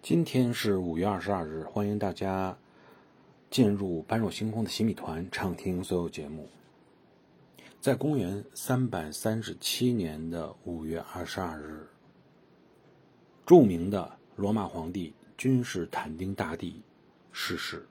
今天是五月二十二日欢迎大家进入般若星空的洗米团畅听所有节目。在公元三百三十七年的五月二十二日著名的罗马皇帝君士坦丁大帝逝世。